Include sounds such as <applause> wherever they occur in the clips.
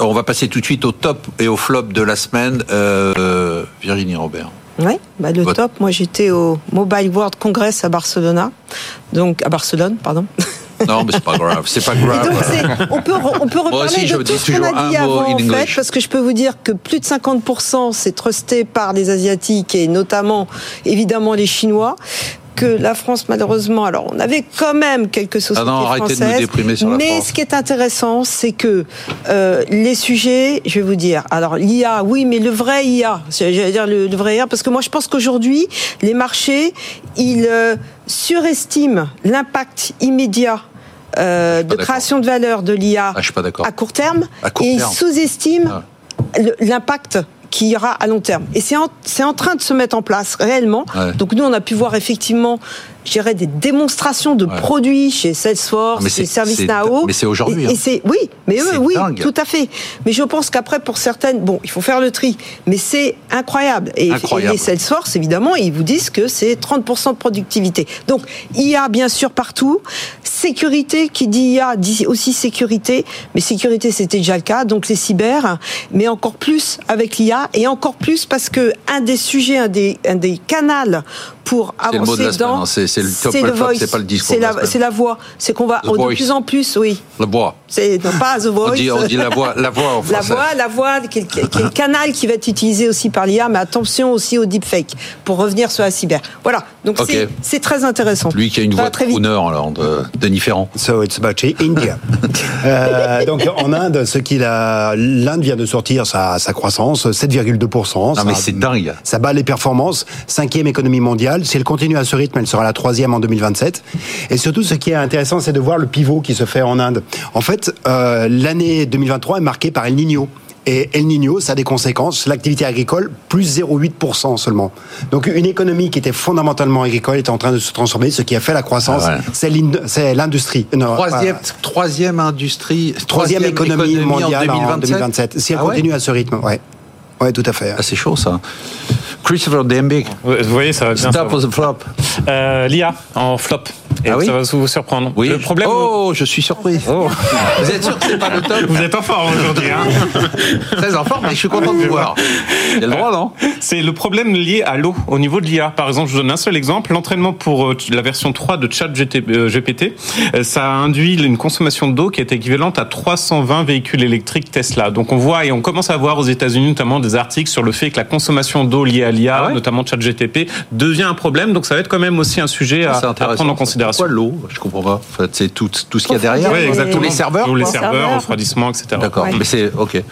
On va passer tout de suite au top et au flop de la semaine. Euh, Virginie Robert. Oui, bah le Votre- top, moi j'étais au Mobile World Congress à Barcelona, donc à Barcelone, pardon. Non, mais c'est pas <laughs> grave. C'est pas donc grave. on peut on peut Moi reparler aussi, je de tout ce qu'on a dit avant en fait, parce que je peux vous dire que plus de 50% c'est trusté par les asiatiques et notamment évidemment les Chinois. Que la France, malheureusement, alors on avait quand même quelques sociétés Ah non, arrêtez de nous françaises, déprimer sur la mais France. ce qui est intéressant, c'est que euh, les sujets, je vais vous dire, alors l'IA, oui, mais le vrai IA, j'allais dire le, le vrai IA, parce que moi je pense qu'aujourd'hui, les marchés, ils euh, surestiment l'impact immédiat euh, de d'accord. création de valeur de l'IA Ah, à court terme À court et ils sous-estiment l'impact qu'il y aura à long terme. Et c'est en, c'est en train de se mettre en place réellement. Ouais. Donc nous, on a pu voir effectivement, je dirais, des démonstrations de Ouais. produits chez Salesforce, Mais chez ServiceNow. mais c'est aujourd'hui, Et, hein. et c'est oui, mais eux, oui, dingue. tout à fait. Mais je pense qu'après, pour certaines, bon, il faut faire le tri. Mais c'est incroyable. Et, Incroyable. et les Salesforce, évidemment, ils vous disent que c'est 30% de productivité. Donc, IA, bien sûr, partout. Sécurité, qui dit IA, dit aussi sécurité. Mais sécurité, c'était déjà le cas. Donc, les cyber, mais encore plus avec l'IA et encore plus parce que un des sujets, un des, un des canals pour avancer mot la. C'est- le top c'est le pas le discours C'est la la, c'est la voix. C'est qu'on va The de voice. plus en plus, oui. Le bois. C'est non, pas the voice. On dit, on dit la voix, la voix en <laughs> La voix, la voix, le canal qui va être utilisé aussi par l'IA, mais attention aussi au deepfake pour revenir sur la cyber. Voilà, donc c'est- très intéressant. Lui qui a une voix très crooner, alors, de, de différent. So it's about India. <laughs> Euh, donc en Inde, ce qu'il a, l'Inde vient de sortir sa, sa croissance, 7,2%. Non, mais c'est dingue. Ça bat les performances. Cinquième économie mondiale. Si elle continue à ce rythme, elle sera la troisième en 2027. Et surtout, ce qui est intéressant, c'est de voir le pivot qui se fait en Inde. En fait, euh, l'année 2023 est marquée par El Niño. Et El Niño, ça a des conséquences. L'activité agricole, plus 0,8% seulement. Donc une économie qui était fondamentalement agricole est en train de se transformer. Ce qui a fait la croissance, Ah ouais. c'est l'in- c'est l'industrie. Troisième, troisième industrie, troisième économie, mondiale en en 2027. Si elle Ah ouais continue à ce rythme, ouais. Ouais, tout à fait. Ah, c'est chaud ça. Christopher Dembick, Vous voyez, ça va bien. ça stop va. or the flop. Euh, L'IA en flop. Et Ah oui ça va vous surprendre. Oui. Le problème. Oh, je suis surpris. Oh. Vous êtes sûr que c'est pas le top Vous êtes en forme aujourd'hui. Hein <laughs> Très en forme, mais je suis content de vous voir. Il y a le droit, non C'est le problème lié à l'eau au niveau de l'IA. Par exemple, je vous donne un seul exemple. L'entraînement pour euh, la version 3 de ChatGPT, euh, ça a induit une consommation d'eau qui est équivalente à 320 véhicules électriques Tesla. Donc on voit et on commence à voir aux États-Unis notamment des articles sur le fait que la consommation d'eau liée à l'IA, Ah ouais notamment ChatGPT, devient un problème. Donc ça va être quand même aussi un sujet à, C'est à prendre en considération. Pourquoi l'eau Je comprends pas. C'est tout, tout ce qu'il y a derrière. Oui, exactement. Tous les serveurs. Tous les serveurs, refroidissement, etc. D'accord, Ouais. mais c'est ok.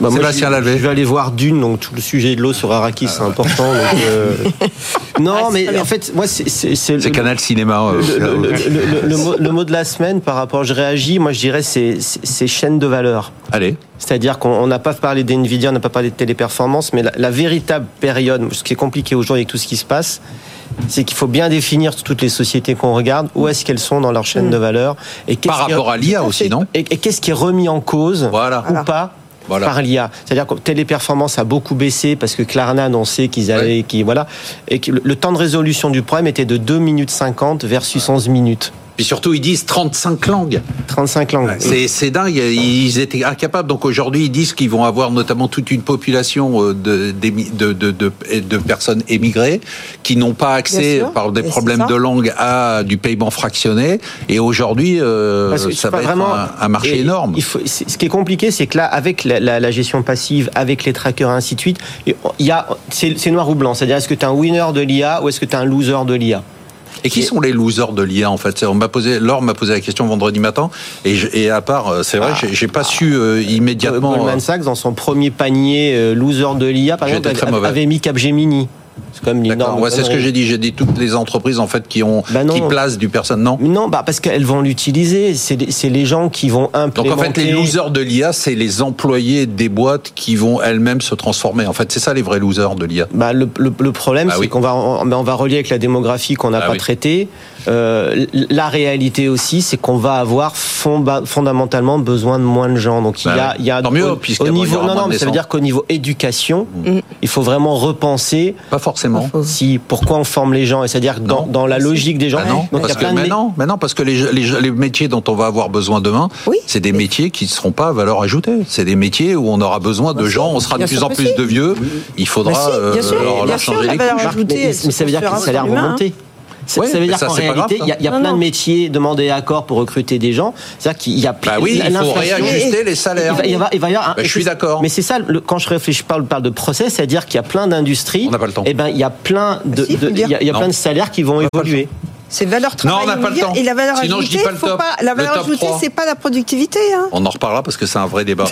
Bah, moi, je-. Je vais aller voir Dune, donc tout le sujet de l'eau sur Arrakis, c'est important. donc, euh, <laughs> Non, Ah, mais en fait, moi, c'est c'est- Canal Cinéma. euh, le, le- euh, le- le- le mot, le mot de la semaine par rapport, je réagis, moi je dirais c'est chaîne de valeur. Allez. C'est-à-dire qu'on on n'a pas parlé d'NVIDIA, on n'a pas parlé de téléperformance, mais la, la véritable période, ce qui est compliqué aujourd'hui avec tout ce qui se passe, c'est qu'il faut bien définir toutes les sociétés qu'on regarde, où est-ce qu'elles sont dans leur chaîne Mm. de valeur. Et qu'est-ce Par rapport à l'IA aussi, non et, et qu'est-ce qui est remis en cause Voilà. ou pas Voilà. par l'IA. C'est-à-dire que Téléperformance a beaucoup baissé parce que Klarna annonçait qu'ils allaient, qui voilà, et que le, le temps de résolution du problème était de 2 minutes 50 versus 11 minutes. Puis surtout, ils disent 35 langues. 35 langues. C'est c'est dingue. Ils étaient incapables. Donc aujourd'hui, ils disent qu'ils vont avoir notamment toute une population euh, de, d'émi- de, de, de, de personnes émigrées qui n'ont pas accès, par des Et problèmes de langue, à du paiement fractionné. Et aujourd'hui, euh, ça c'est va être vraiment un, un marché et énorme. il faut- c'est- ce qui est compliqué, c'est que là, avec la, la- la gestion passive, avec les trackers et ainsi de suite, il y a, c'est c'est noir ou blanc. C'est-à-dire, est-ce que tu es un winner de l'IA ou est-ce que tu es un loser de l'IA Et qui sont les losers de l'IA en fait On m'a posé, Laure m'a posé la question vendredi matin, et, je- et à part, euh, c'est vrai, j'ai- j'ai pas su euh, immédiatement. Goldman Sachs, dans son premier panier euh, loser de l'IA, par exemple, avait, avait mis Capgemini. C'est quand même une D'accord. énorme. Ouais, c'est ce que j'ai dit. J'ai dit toutes les entreprises en fait qui ont Bah non. qui placent du personne. Non. Non, bah parce qu'elles vont l'utiliser. C'est les, gens qui vont Donc implémenter. en fait, les losers de l'IA, c'est les employés des boîtes qui vont elles-mêmes se transformer. En fait, c'est ça les vrais losers de l'IA. Bah, le, le- le problème, Ah c'est oui. qu'on va, on, on va relier avec la démographie qu'on n'a Ah pas oui. traitée. Euh, la réalité aussi, c'est qu'on va avoir fonda- fondamentalement besoin de moins de gens. Donc il y a, Bah il y a Tant mieux, au, au niveau, non, non, mais ça veut dire qu'au niveau éducation, Mm. il faut vraiment repenser Pas forcément. Si pourquoi on forme les gens? Et c'est-à-dire dans, la logique des gens. Bah non, Donc il y parce a que plein de mais non, mais non, parce que les, les, les métiers dont on va avoir besoin demain, Oui. c'est des métiers qui ne seront pas à valeur ajoutée. C'est des métiers où on aura besoin de gens, on sera de plus en plus si. de vieux. Il faudra Bah si, bien euh, sûr, leur, bien leur sûr, changer la les valeur couches. ajoutée, mais, ça veut dire que hein. monter. Ça, Ouais, ça veut dire qu'en réalité, il y a, y plein Non, de non. métiers demandés à corps pour recruter des gens. C'est-à-dire qu'il y a Bah oui, il faut réajuster les salaires. Il va, il va- il va y avoir un- Bah, je suis d'accord. Mais c'est ça, le- quand je réfléchis, je parle, parle de process, c'est-à-dire qu'il y a plein d'industries. On n'a pas le temps. Et ben, il y a plein de, Bah si, de- le dire. il y a, il y a Non. plein de salaires qui vont évoluer. C'est valeur Non, travail on n'a pas le temps. Et la valeur Sinon, je dis ajoutée, pas le top. pas, la Le valeur top ajoutée, 3. c'est pas la productivité. Hein. On en reparlera parce que c'est un vrai débat. <laughs>